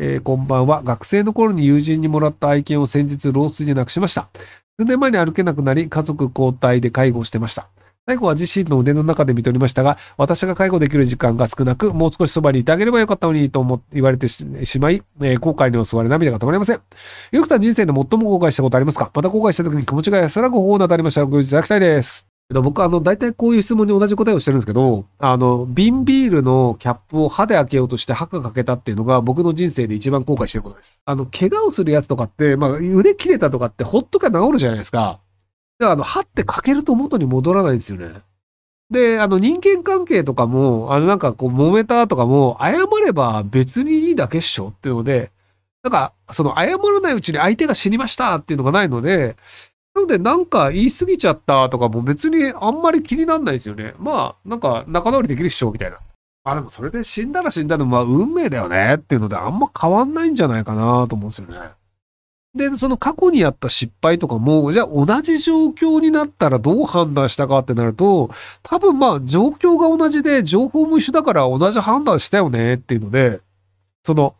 えー、こんばんは。学生の頃に友人にもらった愛犬を先日老衰で亡くしました。数年前に歩けなくなり、家族交代で介護してました。最後は自身の腕の中で見とりましたが、私が介護できる時間が少なく、もう少しそばにいてあげればよかったのにと思言われてしまい、えー、後悔に襲われ涙が止まりません。よくた人生で最も後悔したことありますか？また後悔した時に気持ちが安らぐ方法などありましたらご用意いただきたいです。僕はあの、大体こういう質問に同じ答えをしてるんですけど、あの、瓶ビールのキャップを歯で開けようとして歯がかけたっていうのが僕の人生で一番後悔してることです。あの、怪我をするやつとかって、まあ、腕切れたとかってほっとか治るじゃないですか。だからあの、歯ってかけると元に戻らないんですよね。で、あの、人間関係とかも、あの、なんかこう、揉めたとかも、謝れば別にいいだけっしょっていうので、なんか、その、謝らないうちに相手が死にましたっていうのがないので、なので、なんか言い過ぎちゃったとかも別にあんまり気になんないですよね。まあ、なんか仲直りできるっしょみたいな。あでもそれで死んだら死んだのまあ運命だよねっていうのであんま変わんないんじゃないかなと思うんですよね。で、その過去にやった失敗とかも、じゃあ同じ状況になったらどう判断したかってなると、多分まあ状況が同じで情報も一緒だから同じ判断したよねっていうので、その、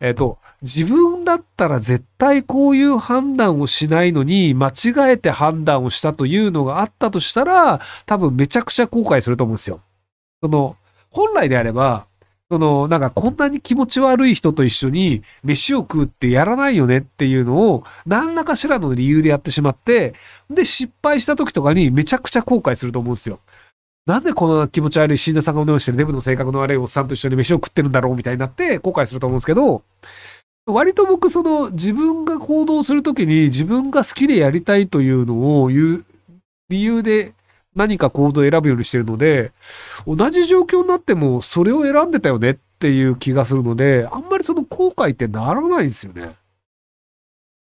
えっ、ー、と、自分だったら絶対こういう判断をしないのに間違えて判断をしたというのがあったとしたら、多分めちゃくちゃ後悔すると思うんですよ。その、本来であれば、その、なんかこんなに気持ち悪い人と一緒に飯を食うってやらないよねっていうのを何らかしらの理由でやってしまって、で、失敗した時とかにめちゃくちゃ後悔すると思うんですよ。なんでこの気持ち悪い死んださんがおしてるデブの性格の悪いおっさんと一緒に飯を食ってるんだろうみたいになって後悔すると思うんですけど、割と僕その自分が行動するときに自分が好きでやりたいというのを言う理由で何か行動を選ぶようにしてるので、同じ状況になってもそれを選んでたよねっていう気がするので、あんまりその後悔ってならないんですよね。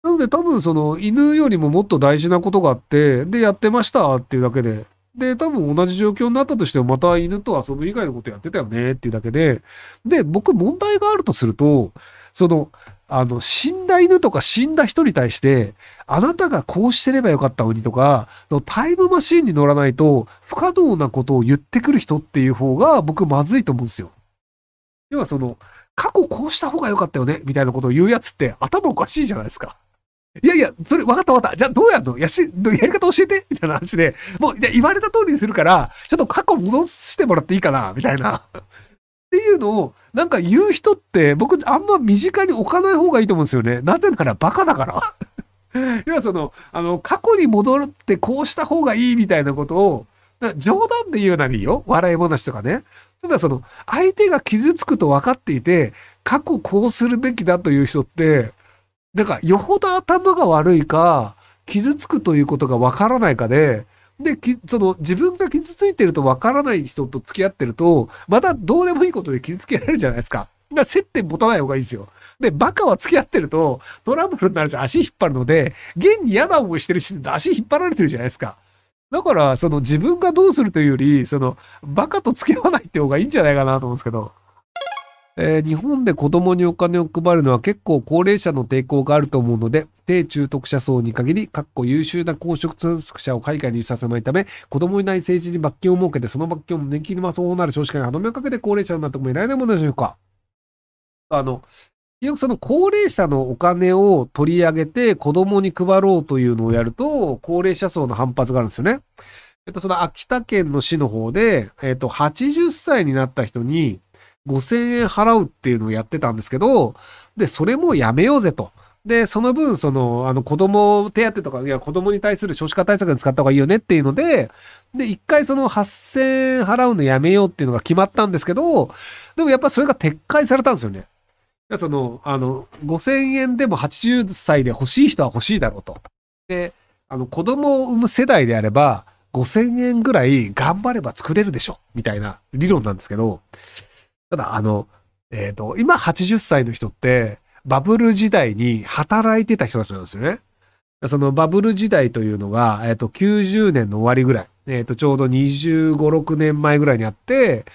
なので多分その犬よりももっと大事なことがあって、で、やってましたっていうだけで、で、多分同じ状況になったとしてもまた犬と遊ぶ以外のことやってたよねっていうだけで、で、僕問題があるとすると、その、あの、死んだ犬とか死んだ人に対して、あなたがこうしてればよかったのにとか、そのタイムマシーンに乗らないと不可能なことを言ってくる人っていう方が僕まずいと思うんですよ。要はその、過去こうした方が良かったよねみたいなことを言うやつって頭おかしいじゃないですか。いやいや、それ分かった分かった。じゃあどうやるの？やし、やり方教えて？みたいな話で、もう言われた通りにするから、ちょっと過去戻してもらっていいかな？みたいな。っていうのを、なんか言う人って僕あんま身近に置かない方がいいと思うんですよね。なぜならバカだから。要はその、あの、過去に戻るってこうした方がいいみたいなことを、冗談で言うならいいよ。笑い話とかね。ただその、相手が傷つくと分かっていて、過去こうするべきだという人って、なんかよほど頭が悪いか、傷つくということが分からないかで、で、その自分が傷ついてると分からない人と付き合ってると、またどうでもいいことで傷つけられるじゃないですか。だから接点持たない方がいいですよ。で、バカは付き合ってるとトラブルになるし足引っ張るので、現に嫌な思いしてるし、足引っ張られてるじゃないですか。だから、その自分がどうするというより、その、バカと付き合わないって方がいいんじゃないかなと思うんですけど。えー、日本で子供にお金を配るのは結構高齢者の抵抗があると思うので、低中特者層に限り、かっこ優秀な公職者を海外に輸出させないため、子供いない政治に罰金を設けて、その罰金を年金にまそうなる少子化に歯止めをかけて高齢者になってもいられないものでしょうか。あの、よくその高齢者のお金を取り上げて子供に配ろうというのをやると、高齢者層の反発があるんですよね。えっと、その秋田県の市の方で、えっと、80歳になった人に、5000円払うっていうのをやってたんですけど、で、それもやめようぜと。で、その分、その、あの、子供手当とか、いや、子供に対する少子化対策に使った方がいいよねっていうので、で、一回その8000円払うのやめようっていうのが決まったんですけど、でもやっぱそれが撤回されたんですよね。その、あの、5000円でも80歳で欲しい人は欲しいだろうと。で、あの、子供を産む世代であれば、5000円ぐらい頑張れば作れるでしょみたいな理論なんですけど、ただ、あの、えっ、ー、と、今80歳の人って、バブル時代に働いてた人たちなんですよね。そのバブル時代というのが、えっ、ー、と、90年の終わりぐらい、えっ、ー、と、ちょうど25、6年前ぐらいにあって、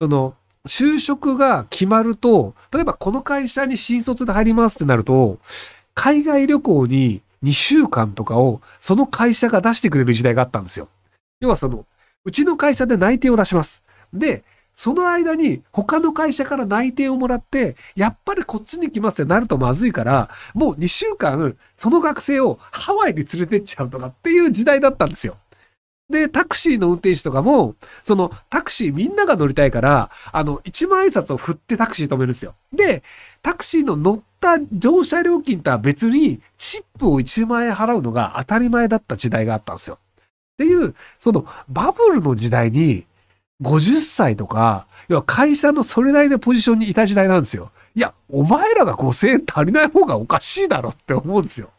その、就職が決まると、例えばこの会社に新卒で入りますってなると、海外旅行に2週間とかをその会社が出してくれる時代があったんですよ。要はその、うちの会社で内定を出します。で、その間に他の会社から内定をもらって、やっぱりこっちに来ますってなるとまずいから、もう2週間、その学生をハワイに連れてっちゃうとかっていう時代だったんですよ。で、タクシーの運転手とかも、そのタクシーみんなが乗りたいから、あの、1万円札を振ってタクシー止めるんですよ。で、タクシーの乗った乗車料金とは別に、チップを1万円払うのが当たり前だった時代があったんですよ。っていう、そのバブルの時代に、50歳とか、要は会社のそれなりのポジションにいた時代なんですよ。いや、お前らが5000円足りない方がおかしいだろって思うんですよ。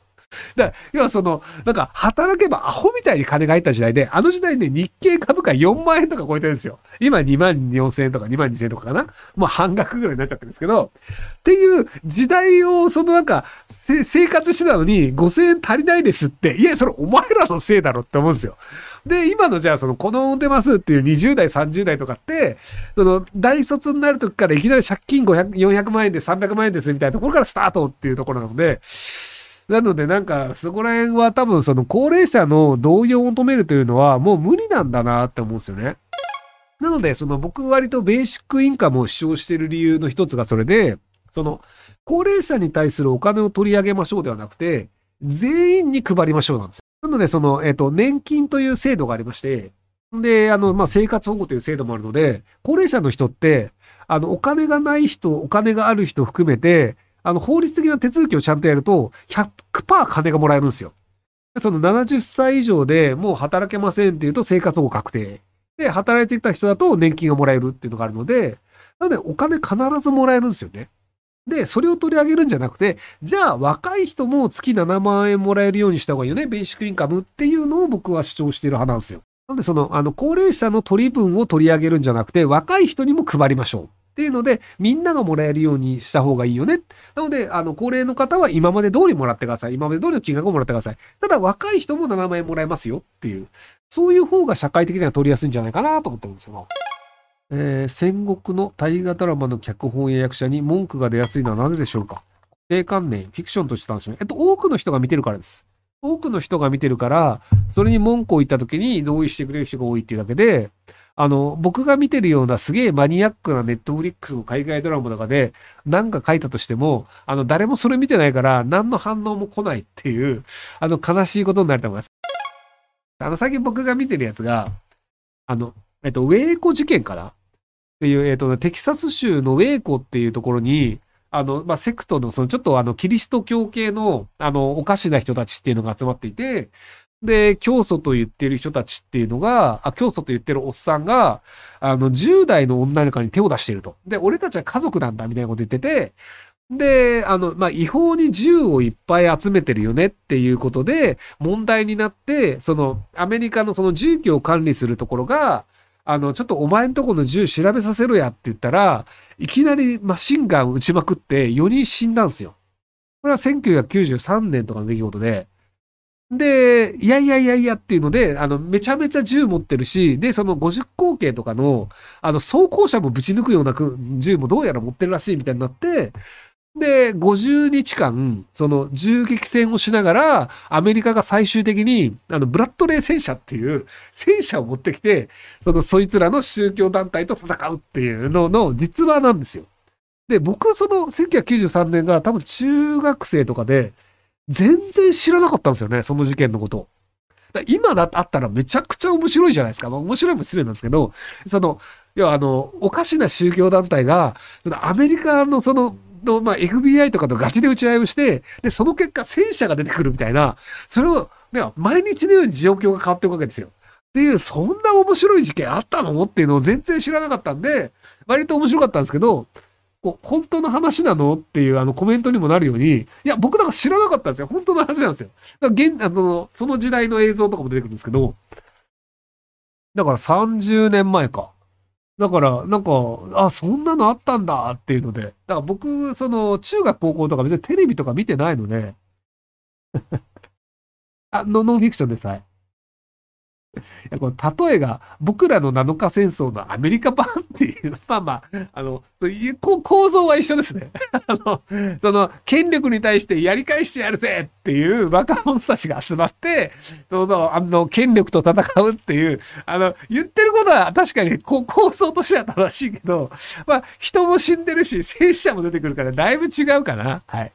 だから、要はその、なんか、働けばアホみたいに金が入った時代で、あの時代ね、日経株価4万円とか超えてるんですよ。今2万4千円とか2万2千円とかかなもう半額ぐらいになっちゃってるんですけど、っていう時代を、そのなんか、生活してたのに5000円足りないですって、いや、それお前らのせいだろって思うんですよ。で、今のじゃあその、この出ますっていう20代、30代とかって、その、大卒になる時からいきなり借金500、400万円で300万円ですみたいなところからスタートっていうところなので、なのでなんか、そこら辺は多分その高齢者の同意を求めるというのはもう無理なんだなって思うんですよね。なので、その僕割とベーシックインカムを主張している理由の一つがそれで、その高齢者に対するお金を取り上げましょうではなくて、全員に配りましょうなんですよ。なので、その、えっ、と、年金という制度がありまして、で、あの、まあ、生活保護という制度もあるので、高齢者の人って、あの、お金がない人、お金がある人含めて、あの、法律的な手続きをちゃんとやると、100%金がもらえるんですよ。その70歳以上でもう働けませんっていうと生活保護確定。で、働いてきた人だと年金がもらえるっていうのがあるので、なのでお金必ずもらえるんですよね。で、それを取り上げるんじゃなくて、じゃあ若い人も月7万円もらえるようにした方がいいよね。ベーシックインカムっていうのを僕は主張している派なんですよ。なので、その、あの、高齢者の取り分を取り上げるんじゃなくて、若い人にも配りましょう。っていうので、みんながもらえるようにした方がいいよね。なので、あの、高齢の方は今まで通りもらってください。今まで通りの金額をもらってください。ただ、若い人も7万円もらえますよっていう、そういう方が社会的には取りやすいんじゃないかなと思ってるんですよ。えー、戦国の大河ドラマの脚本や役者に文句が出やすいのはなぜでしょうか？固定観念、フィクションとして楽しむ。えっと、多くの人が見てるからです。多くの人が見てるから、それに文句を言った時に同意してくれる人が多いっていうだけで、あの、僕が見てるようなすげえマニアックなネットフリックスの海外ドラマとかで何か書いたとしても、あの、誰もそれ見てないから何の反応も来ないっていう、あの、悲しいことになると思います。あの、最近僕が見てるやつが、あの、えっと、ウェイコ事件かなっていう、えっと、テキサス州のウェイコっていうところに、あの、まあ、セクトの、そのちょっとあの、キリスト教系の、あの、おかしな人たちっていうのが集まっていて、で、教祖と言ってる人たちっていうのが、あ、教祖と言ってるおっさんが、あの、10代の女の子に手を出していると。で、俺たちは家族なんだ、みたいなこと言ってて、で、あの、まあ、違法に銃をいっぱい集めてるよねっていうことで、問題になって、その、アメリカのその銃器を管理するところが、あの、ちょっとお前んとこの銃調べさせろやって言ったら、いきなりマシンガン撃ちまくって4人死んだんですよ。これは1993年とかの出来事で、で、いやいやいやいやっていうので、あの、めちゃめちゃ銃持ってるし、で、その50口径とかの、あの、装甲車もぶち抜くような銃もどうやら持ってるらしいみたいになって、で、50日間、その銃撃戦をしながら、アメリカが最終的に、あの、ブラッドレー戦車っていう戦車を持ってきて、その、そいつらの宗教団体と戦うっていうのの実話なんですよ。で、僕、その、1993年が多分中学生とかで、全然知らなかったんですよね、その事件のこと。今だったらめちゃくちゃ面白いじゃないですか。まあ、面白いも失礼なんですけど、その、要はあの、おかしな宗教団体が、そのアメリカのその、の、まあ、FBI とかとガチで打ち合いをして、で、その結果戦車が出てくるみたいな、それを、ね、毎日のように状況が変わっていくわけですよ。っていう、そんな面白い事件あったの？っていうのを全然知らなかったんで、割と面白かったんですけど、本当の話なの？っていうあのコメントにもなるように、いや、僕なんか知らなかったんですよ。本当の話なんですよ。だから現あのその時代の映像とかも出てくるんですけど、だから30年前か。だから、なんか、あ、そんなのあったんだっていうので、だから僕、その、中学高校とか別にテレビとか見てないので、あの、ノンフィクションでさえ。やこの例えが僕らの7日戦争のアメリカ版っていう、まあまあ、あの、そういう構造は一緒ですね。あの、その、権力に対してやり返してやるぜっていう若者たちが集まって、そうそう、あの、権力と戦うっていう、あの、言ってることは確かにこ構造としては正しいけど、まあ、人も死んでるし、戦死者も出てくるからだいぶ違うかな。はい。